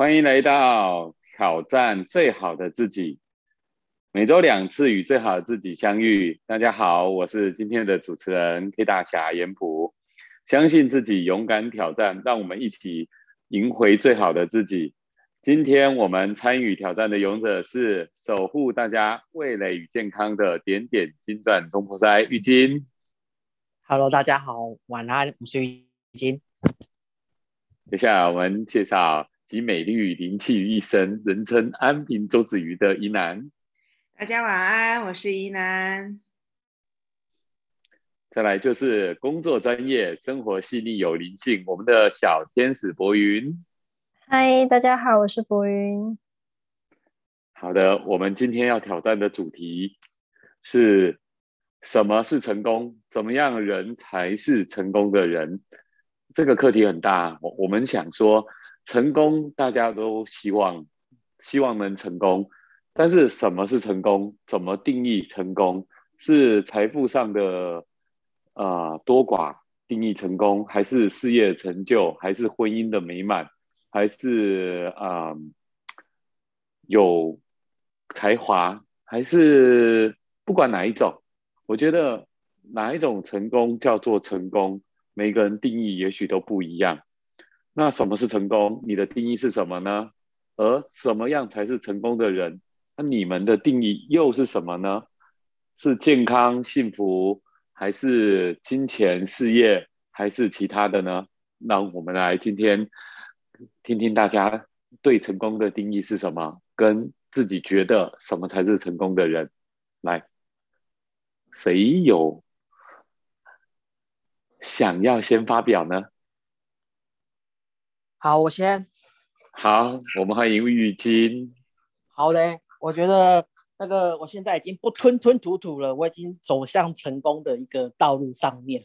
欢迎来到挑战最好的自己，每周两次与最好的自己相遇。大家好，我是今天的主持人 K 大侠严普。相信自己，勇敢挑战，让我们一起赢回最好的自己。今天我们参与挑战的勇者是守护大家味蕾与健康的点点金钻中破塞玉金。Hello，大家好，晚安，我是玉金。接下来我们介绍。集美丽与灵气于一身，人称安平周子瑜的宜南。大家晚安，我是宜南。再来就是工作专业、生活细腻有灵性，我们的小天使博云。嗨，大家好，我是博云。好的，我们今天要挑战的主题是什么是成功？怎么样人才是成功的人？这个课题很大，我我们想说。成功，大家都希望，希望能成功。但是，什么是成功？怎么定义成功？是财富上的啊多寡定义成功，还是事业成就，还是婚姻的美满，还是啊有才华，还是不管哪一种？我觉得哪一种成功叫做成功，每个人定义也许都不一样。那什么是成功？你的定义是什么呢？而什么样才是成功的人？那你们的定义又是什么呢？是健康幸福，还是金钱事业，还是其他的呢？那我们来今天听听大家对成功的定义是什么，跟自己觉得什么才是成功的人。来，谁有想要先发表呢？好，我先。好，我们欢迎玉金。好嘞，我觉得那个我现在已经不吞吞吐吐了，我已经走向成功的一个道路上面。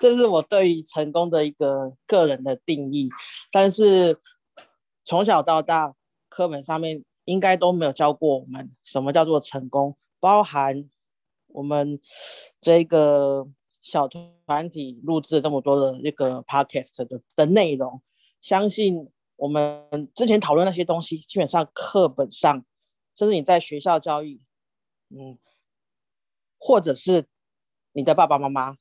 这是我对于成功的一个个人的定义。但是从小到大，课本上面应该都没有教过我们什么叫做成功，包含我们这个小团体录制这么多的一个 podcast 的的内容。相信我们之前讨论那些东西，基本上课本上，甚至你在学校教育，嗯，或者是你的爸爸妈妈，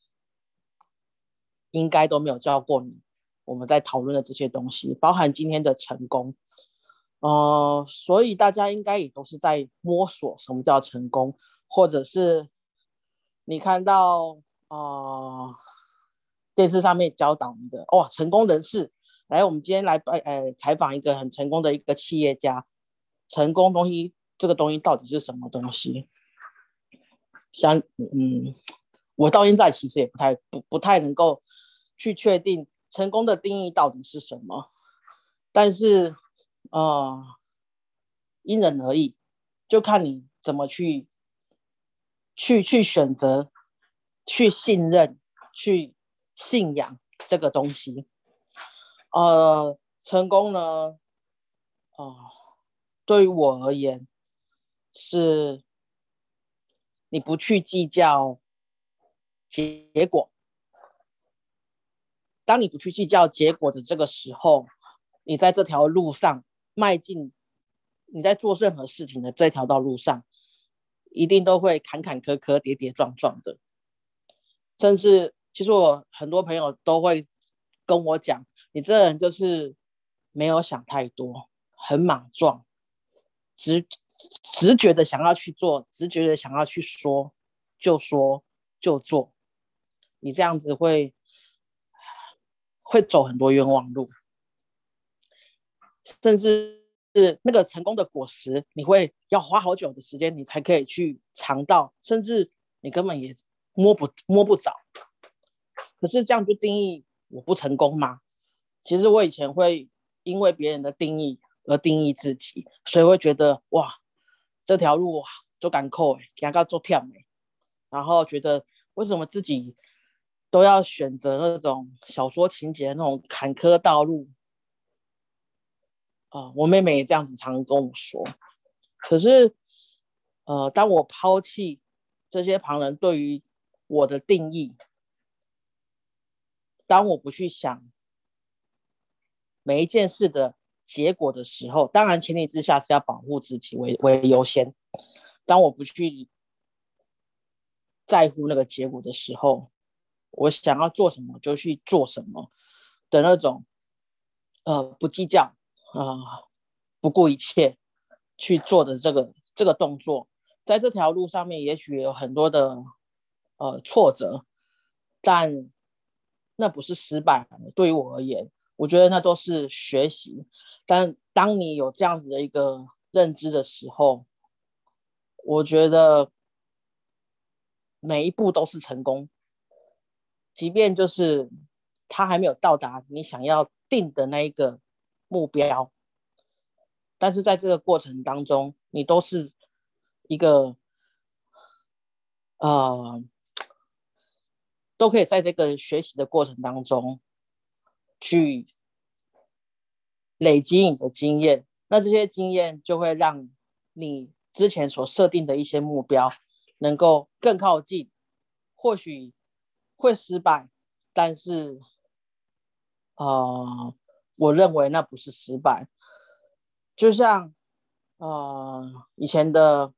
应该都没有教过你。我们在讨论的这些东西，包含今天的成功，呃，所以大家应该也都是在摸索什么叫成功，或者是你看到呃电视上面教导你的哦，成功人士。来，我们今天来拜呃采访一个很成功的一个企业家。成功东西，这个东西到底是什么东西？像嗯，我到现在其实也不太不不太能够去确定成功的定义到底是什么。但是呃，因人而异，就看你怎么去去去选择、去信任、去信仰这个东西。呃，成功呢？哦，对于我而言，是你不去计较结果。当你不去计较结果的这个时候，你在这条路上迈进，你在做任何事情的这条道路上，一定都会坎坎坷坷、跌跌撞撞的。甚至，其实我很多朋友都会跟我讲。你这人就是没有想太多，很莽撞，直直觉的想要去做，直觉的想要去说，就说就做。你这样子会会走很多冤枉路，甚至是那个成功的果实，你会要花好久的时间，你才可以去尝到，甚至你根本也摸不摸不着。可是这样就定义我不成功吗？其实我以前会因为别人的定义而定义自己，所以会觉得哇，这条路就敢扣哎，给他做跳哎，然后觉得为什么自己都要选择那种小说情节那种坎坷道路啊？我妹妹也这样子常跟我说。可是，呃，当我抛弃这些旁人对于我的定义，当我不去想。每一件事的结果的时候，当然前提之下是要保护自己为为优先。当我不去在乎那个结果的时候，我想要做什么就去做什么的那种，呃，不计较啊，不顾一切去做的这个这个动作，在这条路上面，也许有很多的呃挫折，但那不是失败。对于我而言，我觉得那都是学习。但当你有这样子的一个认知的时候，我觉得每一步都是成功。即便就是他还没有到达你想要定的那一个目标，但是在这个过程当中，你都是一个呃，都可以在这个学习的过程当中去累积你的经验。那这些经验就会让你之前所设定的一些目标能够更靠近，或许。会失败，但是，呃，我认为那不是失败。就像，呃，以前的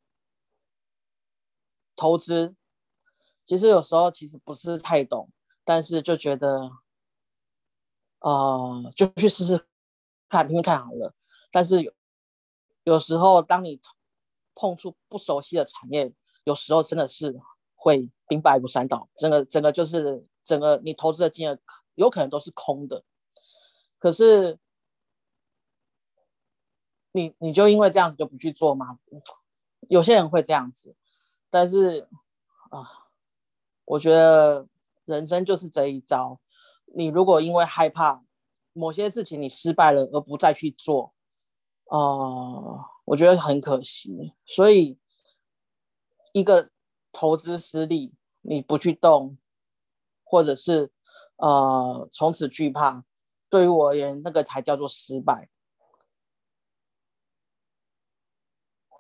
投资，其实有时候其实不是太懂，但是就觉得，呃，就去试试看，拼拼看好了。但是有有时候，当你碰触不熟悉的产业，有时候真的是。会兵败如山倒，整个整个就是整个你投资的金额有可能都是空的，可是你你就因为这样子就不去做吗？有些人会这样子，但是啊，我觉得人生就是这一招，你如果因为害怕某些事情你失败了而不再去做，呃，我觉得很可惜，所以一个。投资失利，你不去动，或者是呃从此惧怕，对于我而言，那个才叫做失败。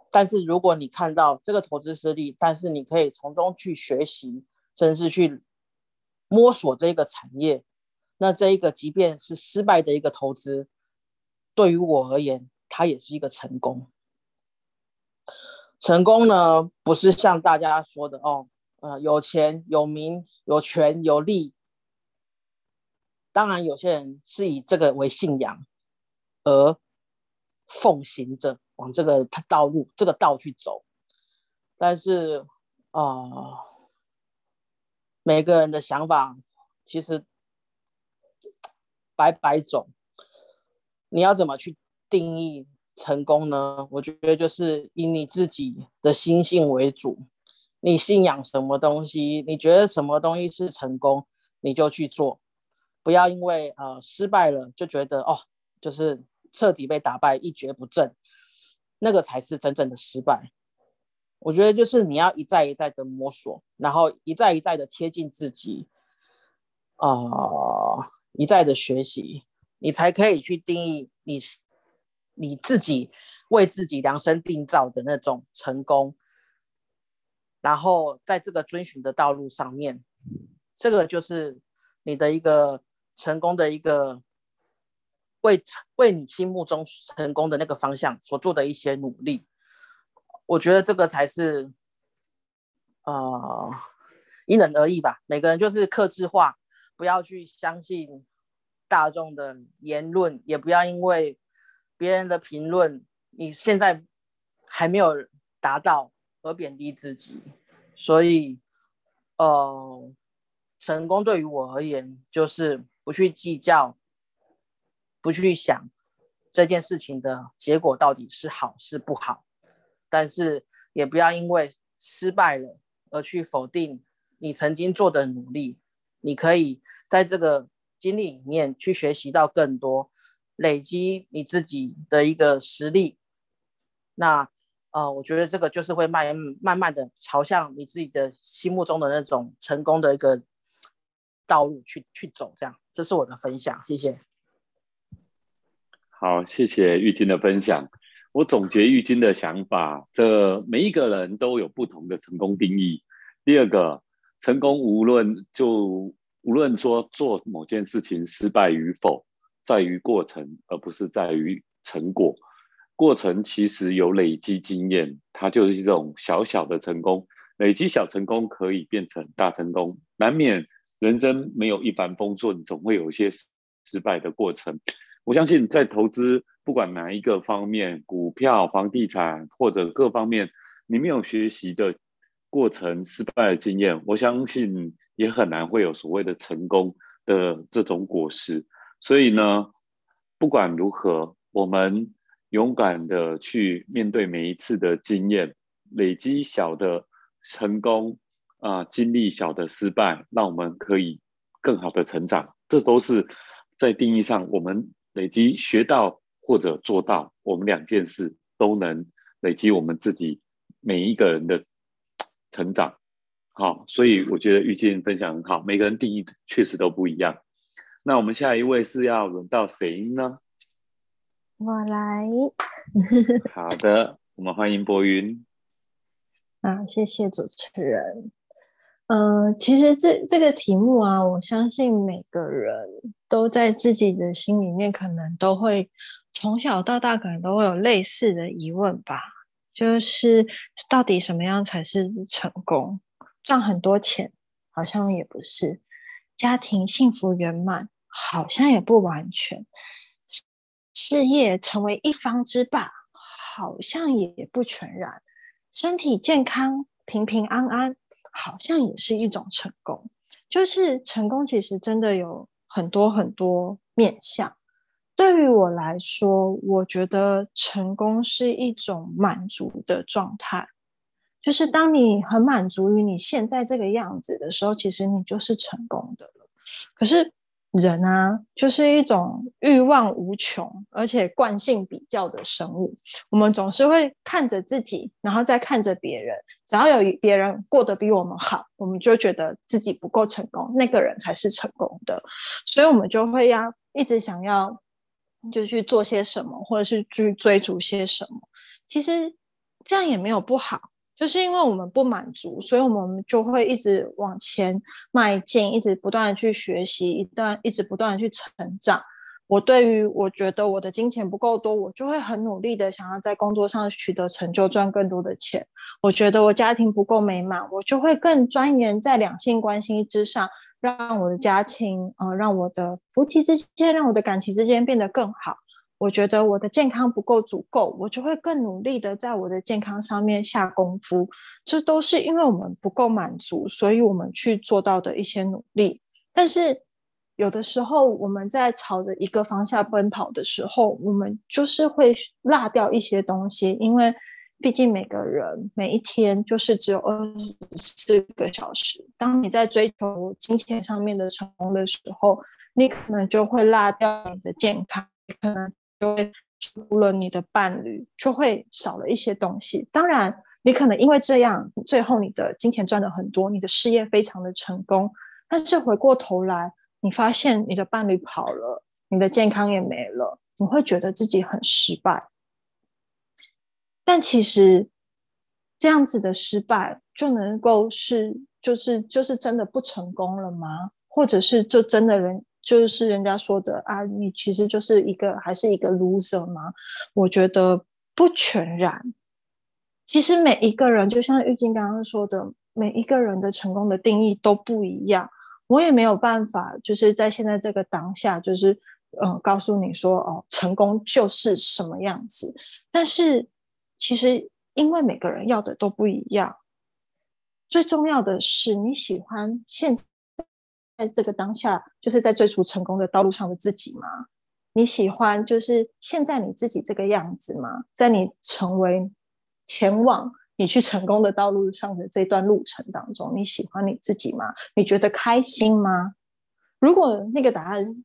但是如果你看到这个投资失利，但是你可以从中去学习，甚至去摸索这个产业，那这一个即便是失败的一个投资，对于我而言，它也是一个成功。成功呢，不是像大家说的哦，呃，有钱、有名、有权、有利。当然，有些人是以这个为信仰而奉行着往这个道路、这个道去走。但是，啊，每个人的想法其实百百种，你要怎么去定义？成功呢？我觉得就是以你自己的心性为主，你信仰什么东西，你觉得什么东西是成功，你就去做，不要因为呃失败了就觉得哦，就是彻底被打败，一蹶不振，那个才是真正的失败。我觉得就是你要一再一再的摸索，然后一再一再的贴近自己，啊，一再的学习，你才可以去定义你。你自己为自己量身定造的那种成功，然后在这个遵循的道路上面，这个就是你的一个成功的一个为为你心目中成功的那个方向所做的一些努力。我觉得这个才是，呃，因人而异吧。每个人就是克制化，不要去相信大众的言论，也不要因为。别人的评论，你现在还没有达到而贬低自己，所以，呃，成功对于我而言就是不去计较，不去想这件事情的结果到底是好是不好，但是也不要因为失败了而去否定你曾经做的努力，你可以在这个经历里面去学习到更多。累积你自己的一个实力，那呃，我觉得这个就是会慢慢慢的朝向你自己的心目中的那种成功的一个道路去去走，这样，这是我的分享，谢谢。好，谢谢玉金的分享。我总结玉金的想法，这每一个人都有不同的成功定义。第二个，成功无论就无论说做某件事情失败与否。在于过程，而不是在于成果。过程其实有累积经验，它就是这种小小的成功。累积小成功可以变成大成功，难免人生没有一帆风顺，总会有一些失败的过程。我相信在投资，不管哪一个方面，股票、房地产或者各方面，你没有学习的过程、失败的经验，我相信也很难会有所谓的成功的这种果实。所以呢，不管如何，我们勇敢的去面对每一次的经验，累积小的。成功啊，经历小的失败，让我们可以更好的成长。这都是在定义上，我们累积学到或者做到，我们两件事都能累积我们自己每一个人的成长。好，所以我觉得玉静分享很好，每个人定义确实都不一样。那我们下一位是要轮到谁呢？我来。好的，我们欢迎博云。啊，谢谢主持人。嗯，其实这这个题目啊，我相信每个人都在自己的心里面，可能都会从小到大，可能都会有类似的疑问吧。就是到底什么样才是成功？赚很多钱好像也不是，家庭幸福圆满好像也不完全，事业成为一方之霸好像也不全然。身体健康、平平安安，好像也是一种成功。就是成功，其实真的有很多很多面向。对于我来说，我觉得成功是一种满足的状态。就是当你很满足于你现在这个样子的时候，其实你就是成功的了。可是。人啊，就是一种欲望无穷，而且惯性比较的生物。我们总是会看着自己，然后再看着别人。只要有别人过得比我们好，我们就觉得自己不够成功，那个人才是成功的。所以，我们就会要一直想要，就去做些什么，或者是去追逐些什么。其实这样也没有不好。就是因为我们不满足，所以我们就会一直往前迈进，一直不断的去学习，一段一直不断的去成长。我对于我觉得我的金钱不够多，我就会很努力的想要在工作上取得成就，赚更多的钱。我觉得我家庭不够美满，我就会更钻研在两性关系之上，让我的家庭，呃，让我的夫妻之间，让我的感情之间变得更好。我觉得我的健康不够足够，我就会更努力的在我的健康上面下功夫。这都是因为我们不够满足，所以我们去做到的一些努力。但是有的时候我们在朝着一个方向奔跑的时候，我们就是会落掉一些东西，因为毕竟每个人每一天就是只有二十四个小时。当你在追求金钱上面的成功的时候，你可能就会落掉你的健康，可能。就会除了你的伴侣，就会少了一些东西。当然，你可能因为这样，最后你的金钱赚了很多，你的事业非常的成功。但是回过头来，你发现你的伴侣跑了，你的健康也没了，你会觉得自己很失败。但其实这样子的失败，就能够是就是就是真的不成功了吗？或者是就真的人？就是人家说的啊，你其实就是一个还是一个 loser 吗？我觉得不全然。其实每一个人，就像玉静刚刚说的，每一个人的成功的定义都不一样。我也没有办法，就是在现在这个当下，就是嗯，告诉你说哦，成功就是什么样子。但是其实，因为每个人要的都不一样，最重要的是你喜欢现。在这个当下，就是在追逐成功的道路上的自己吗？你喜欢就是现在你自己这个样子吗？在你成为前往你去成功的道路上的这段路程当中，你喜欢你自己吗？你觉得开心吗？如果那个答案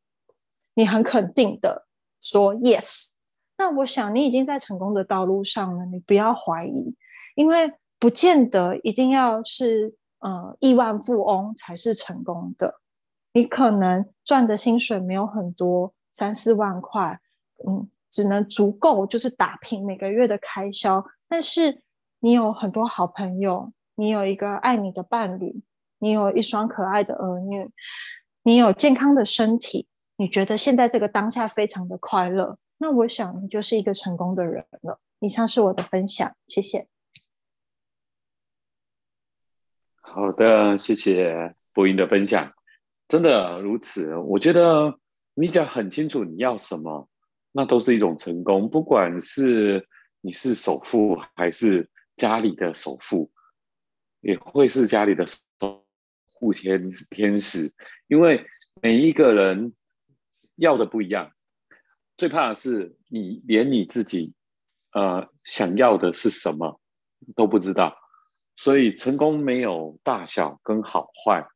你很肯定的说 yes，那我想你已经在成功的道路上了。你不要怀疑，因为不见得一定要是呃亿万富翁才是成功的。你可能赚的薪水没有很多，三四万块，嗯，只能足够就是打平每个月的开销。但是你有很多好朋友，你有一个爱你的伴侣，你有一双可爱的儿女，你有健康的身体，你觉得现在这个当下非常的快乐，那我想你就是一个成功的人了。以上是我的分享，谢谢。好的，谢谢博音的分享，真的如此。我觉得你只要很清楚你要什么，那都是一种成功。不管是你是首富还是家里的首富，也会是家里的守护天天使，因为每一个人要的不一样。最怕的是你连你自己。呃，想要的是什么都不知道，所以成功没有大小跟好坏。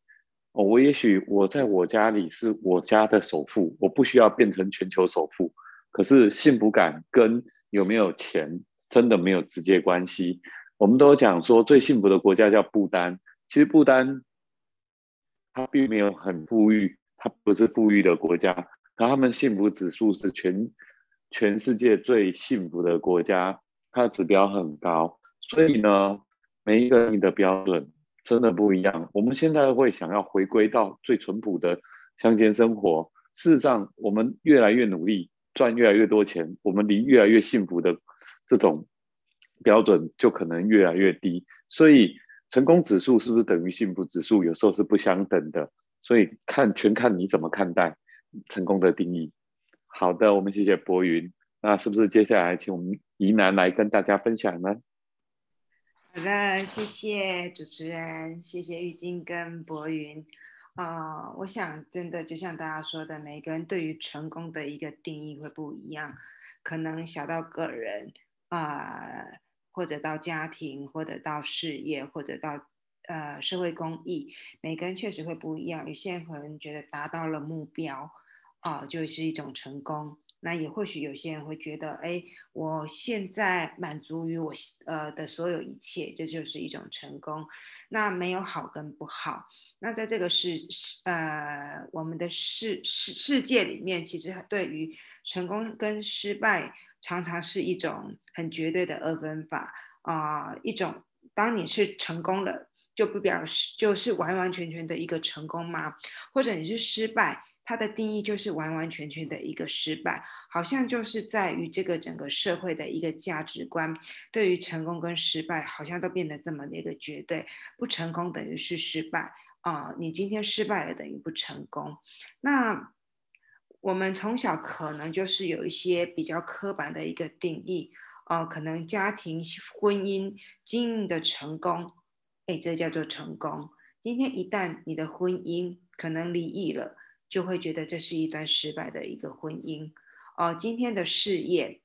我也许我在我家里是我家的首富，我不需要变成全球首富。可是幸福感跟有没有钱真的没有直接关系。我们都讲说最幸福的国家叫不丹，其实不丹它并没有很富裕，它不是富裕的国家，可他们幸福指数是全。全世界最幸福的国家，它的指标很高，所以呢，每一个人的标准真的不一样。我们现在会想要回归到最淳朴的乡间生活，事实上，我们越来越努力，赚越来越多钱，我们离越来越幸福的这种标准就可能越来越低。所以，成功指数是不是等于幸福指数？有时候是不相等的。所以，看全看你怎么看待成功的定义。好的，我们谢谢博云。那是不是接下来请我们怡南来跟大家分享呢？好的，谢谢主持人，谢谢玉晶跟博云。啊，我想真的就像大家说的，每个人对于成功的一个定义会不一样，可能小到个人啊，或者到家庭，或者到事业，或者到呃社会公益，每个人确实会不一样。有些人可能觉得达到了目标。啊，就是一种成功。那也或许有些人会觉得，哎，我现在满足于我呃的所有一切，这就是一种成功。那没有好跟不好。那在这个世世呃我们的世世世界里面，其实对于成功跟失败，常常是一种很绝对的二分法啊。一种当你是成功了，就不表示就是完完全全的一个成功吗？或者你是失败？它的定义就是完完全全的一个失败，好像就是在于这个整个社会的一个价值观，对于成功跟失败，好像都变得这么的一个绝对，不成功等于是失败啊，你今天失败了等于不成功。那我们从小可能就是有一些比较刻板的一个定义哦，可能家庭婚姻经营的成功，哎，这叫做成功。今天一旦你的婚姻可能离异了。就会觉得这是一段失败的一个婚姻哦。今天的事业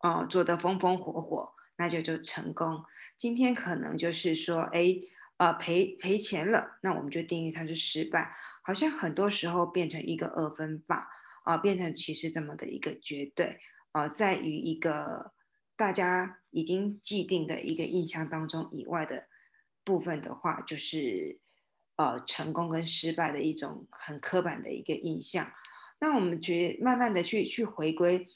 哦做得风风火火，那就就成功。今天可能就是说，哎，呃赔赔钱了，那我们就定义它是失败。好像很多时候变成一个二分法啊，变成其实这么的一个绝对啊，在于一个大家已经既定的一个印象当中以外的部分的话，就是。呃，成功跟失败的一种很刻板的一个印象。那我们觉慢慢的去去回归，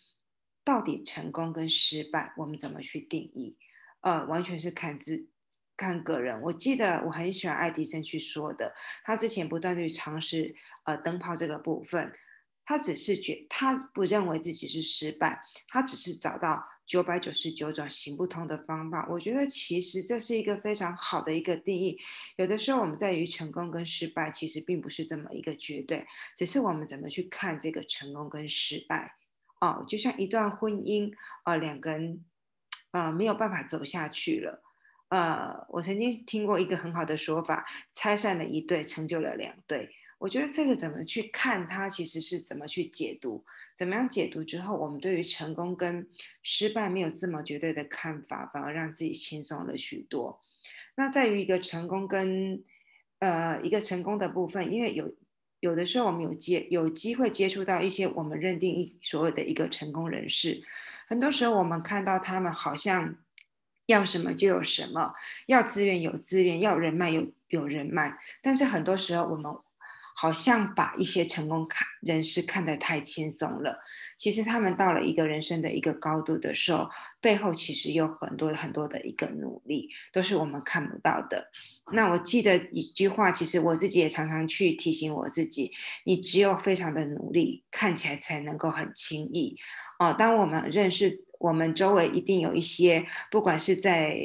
到底成功跟失败，我们怎么去定义？呃，完全是看自看个人。我记得我很喜欢爱迪生去说的，他之前不断去尝试呃灯泡这个部分，他只是觉他不认为自己是失败，他只是找到。九百九十九种行不通的方法，我觉得其实这是一个非常好的一个定义。有的时候我们在于成功跟失败，其实并不是这么一个绝对，只是我们怎么去看这个成功跟失败。哦，就像一段婚姻，啊，两个人，啊，没有办法走下去了。呃，我曾经听过一个很好的说法：拆散了一对，成就了两对。我觉得这个怎么去看它，其实是怎么去解读，怎么样解读之后，我们对于成功跟失败没有这么绝对的看法，反而让自己轻松了许多。那在于一个成功跟呃一个成功的部分，因为有有的时候我们有接有机会接触到一些我们认定一所有的一个成功人士，很多时候我们看到他们好像要什么就有什么，要资源有资源，要人脉有有人脉，但是很多时候我们。好像把一些成功看人士看得太轻松了。其实他们到了一个人生的一个高度的时候，背后其实有很多很多的一个努力，都是我们看不到的。那我记得一句话，其实我自己也常常去提醒我自己：，你只有非常的努力，看起来才能够很轻易。哦，当我们认识我们周围一定有一些，不管是在。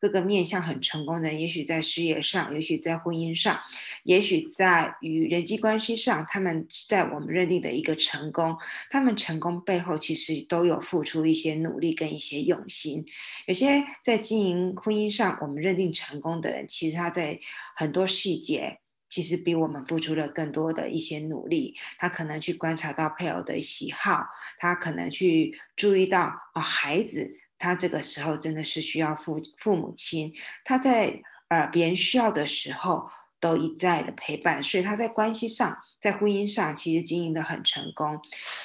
各个面向很成功的，也许在事业上，也许在婚姻上，也许在与人际关系上，他们在我们认定的一个成功，他们成功背后其实都有付出一些努力跟一些用心。有些在经营婚姻上，我们认定成功的人，其实他在很多细节，其实比我们付出了更多的一些努力。他可能去观察到配偶的喜好，他可能去注意到啊孩子。他这个时候真的是需要父父母亲，他在呃别人需要的时候都一再的陪伴，所以他在关系上，在婚姻上其实经营的很成功。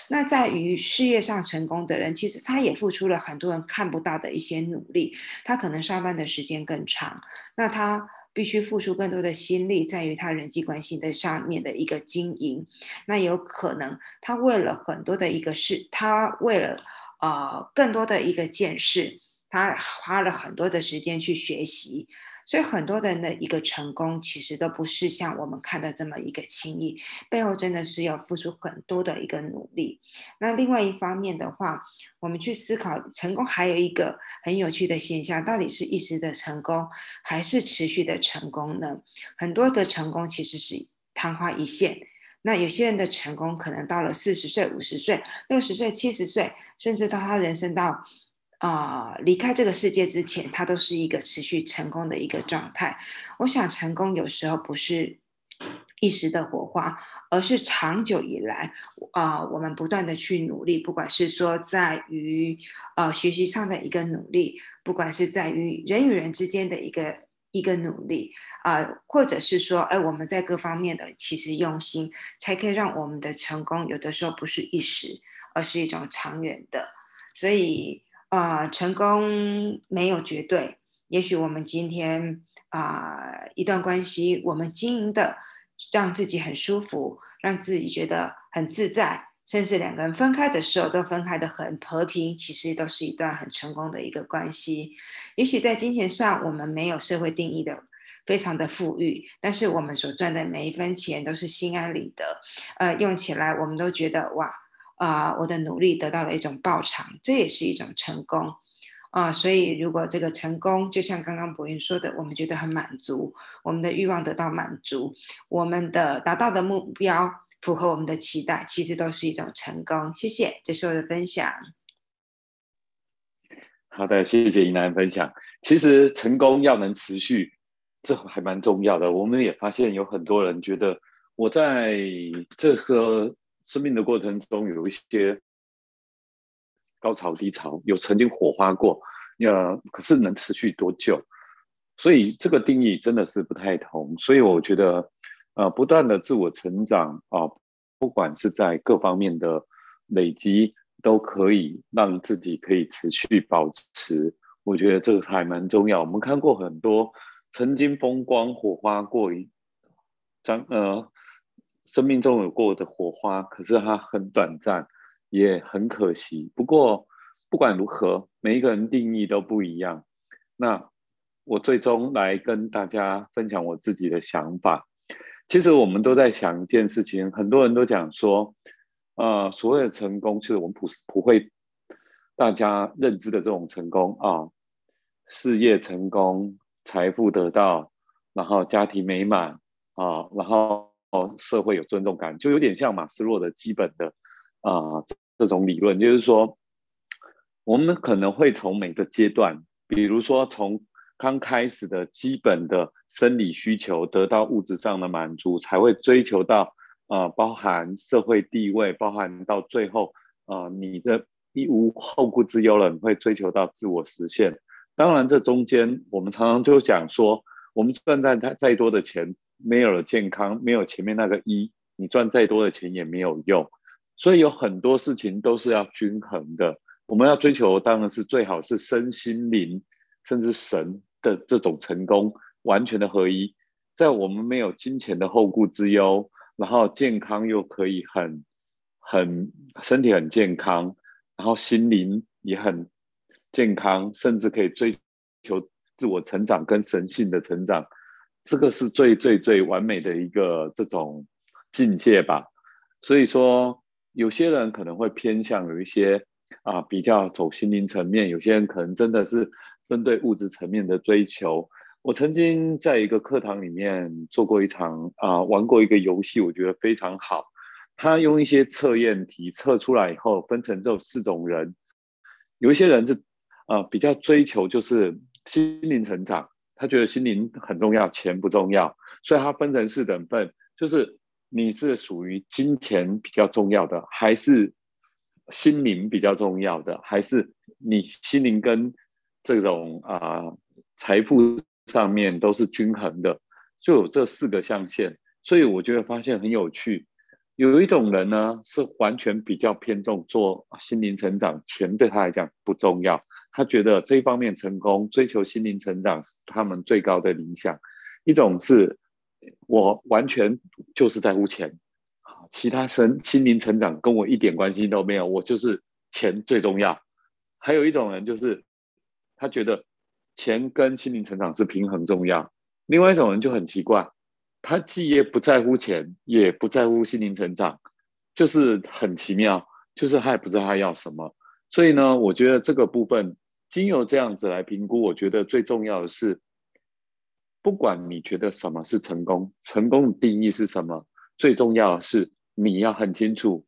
那在于事业上成功的人，其实他也付出了很多人看不到的一些努力。他可能上班的时间更长，那他必须付出更多的心力，在于他人际关系的上面的一个经营。那有可能他为了很多的一个事，他为了。呃，更多的一个见识，他花了很多的时间去学习，所以很多人的一个成功，其实都不是像我们看的这么一个轻易，背后真的是要付出很多的一个努力。那另外一方面的话，我们去思考成功，还有一个很有趣的现象，到底是一时的成功，还是持续的成功呢？很多的成功其实是昙花一现。那有些人的成功，可能到了四十岁、五十岁、六十岁、七十岁，甚至到他人生到啊离开这个世界之前，他都是一个持续成功的一个状态。我想，成功有时候不是一时的火花，而是长久以来啊，我们不断的去努力，不管是说在于呃学习上的一个努力，不管是在于人与人之间的一个。一个努力啊，或者是说，哎，我们在各方面的其实用心，才可以让我们的成功有的时候不是一时，而是一种长远的。所以啊，成功没有绝对。也许我们今天啊，一段关系我们经营的让自己很舒服，让自己觉得很自在。甚至两个人分开的时候都分开的很和平，其实都是一段很成功的一个关系。也许在金钱上我们没有社会定义的非常的富裕，但是我们所赚的每一分钱都是心安理得，呃，用起来我们都觉得哇啊，我的努力得到了一种报偿，这也是一种成功啊。所以如果这个成功就像刚刚博云说的，我们觉得很满足，我们的欲望得到满足，我们的达到的目标。符合我们的期待，其实都是一种成功。谢谢，这是我的分享。好的，谢谢怡南分享。其实成功要能持续，这还蛮重要的。我们也发现有很多人觉得，我在这个生命的过程中有一些高潮低潮，有曾经火花过，呃，可是能持续多久？所以这个定义真的是不太同。所以我觉得。呃，不断的自我成长啊，不管是在各方面的累积，都可以让自己可以持续保持。我觉得这个还蛮重要。我们看过很多曾经风光火花过一张，呃，生命中有过的火花，可是它很短暂，也很可惜。不过不管如何，每一个人定义都不一样。那我最终来跟大家分享我自己的想法。其实我们都在想一件事情，很多人都讲说，呃，所谓的成功，就是我们普普会大家认知的这种成功啊，事业成功、财富得到，然后家庭美满啊，然后社会有尊重感，就有点像马斯洛的基本的啊这种理论，就是说，我们可能会从每个阶段，比如说从。刚开始的基本的生理需求得到物质上的满足，才会追求到呃，包含社会地位，包含到最后呃，你的一无后顾之忧了，你会追求到自我实现。当然，这中间我们常常就讲说，我们赚再再再多的钱，没有了健康，没有前面那个一，你赚再多的钱也没有用。所以有很多事情都是要均衡的。我们要追求，当然是最好是身心灵。甚至神的这种成功完全的合一，在我们没有金钱的后顾之忧，然后健康又可以很很身体很健康，然后心灵也很健康，甚至可以追求自我成长跟神性的成长，这个是最最最完美的一个这种境界吧。所以说，有些人可能会偏向有一些啊比较走心灵层面，有些人可能真的是针对物质层面的追求。我曾经在一个课堂里面做过一场啊，玩过一个游戏，我觉得非常好。他用一些测验题测出来以后，分成这四种人。有一些人是啊比较追求就是心灵成长，他觉得心灵很重要，钱不重要，所以他分成四等份，就是你是属于金钱比较重要的，还是心灵比较重要的，还是你心灵跟这种啊财富。上面都是均衡的，就有这四个象限，所以我觉得发现很有趣。有一种人呢，是完全比较偏重做心灵成长，钱对他来讲不重要，他觉得这方面成功，追求心灵成长是他们最高的理想。一种是我完全就是在乎钱，其他身心灵成长跟我一点关系都没有，我就是钱最重要。还有一种人就是他觉得。钱跟心灵成长是平衡重要。另外一种人就很奇怪，他既也不在乎钱，也不在乎心灵成长，就是很奇妙，就是他也不知道他要什么。所以呢，我觉得这个部分经由这样子来评估，我觉得最重要的是，不管你觉得什么是成功，成功的定义是什么，最重要的是你要很清楚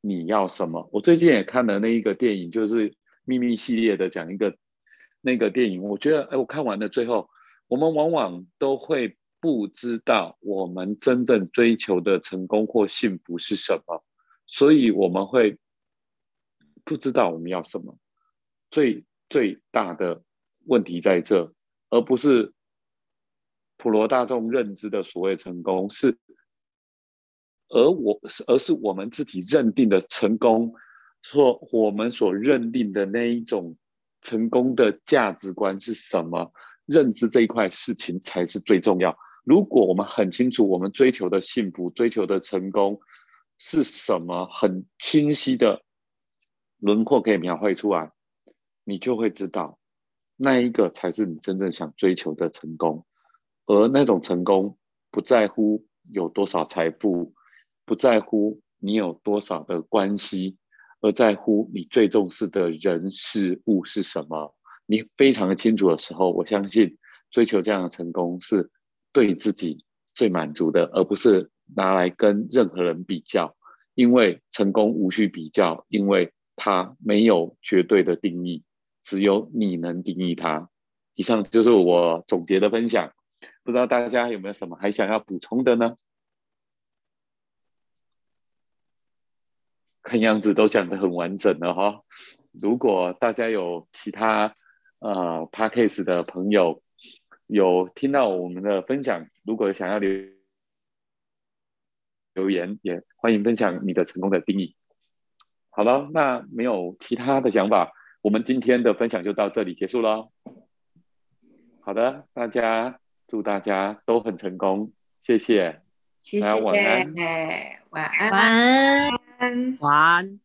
你要什么。我最近也看了那一个电影，就是秘密系列的，讲一个。那个电影，我觉得，哎，我看完了，最后我们往往都会不知道我们真正追求的成功或幸福是什么，所以我们会不知道我们要什么。最最大的问题在这，而不是普罗大众认知的所谓成功，是而我，而是我们自己认定的成功，说我们所认定的那一种。成功的价值观是什么？认知这一块事情才是最重要。如果我们很清楚我们追求的幸福、追求的成功是什么，很清晰的轮廓可以描绘出来，你就会知道那一个才是你真正想追求的成功。而那种成功不在乎有多少财富，不在乎你有多少的关系。而在乎你最重视的人事物是什么？你非常的清楚的时候，我相信追求这样的成功是对自己最满足的，而不是拿来跟任何人比较。因为成功无需比较，因为它没有绝对的定义，只有你能定义它。以上就是我总结的分享，不知道大家有没有什么还想要补充的呢？看样子都讲得很完整了哈。如果大家有其他呃 p a c k a g e 的朋友有听到我们的分享，如果想要留留言，也欢迎分享你的成功的定义。好了，那没有其他的想法，我们今天的分享就到这里结束喽。好的，大家祝大家都很成功，谢谢，谢谢，晚安，晚安。晚安。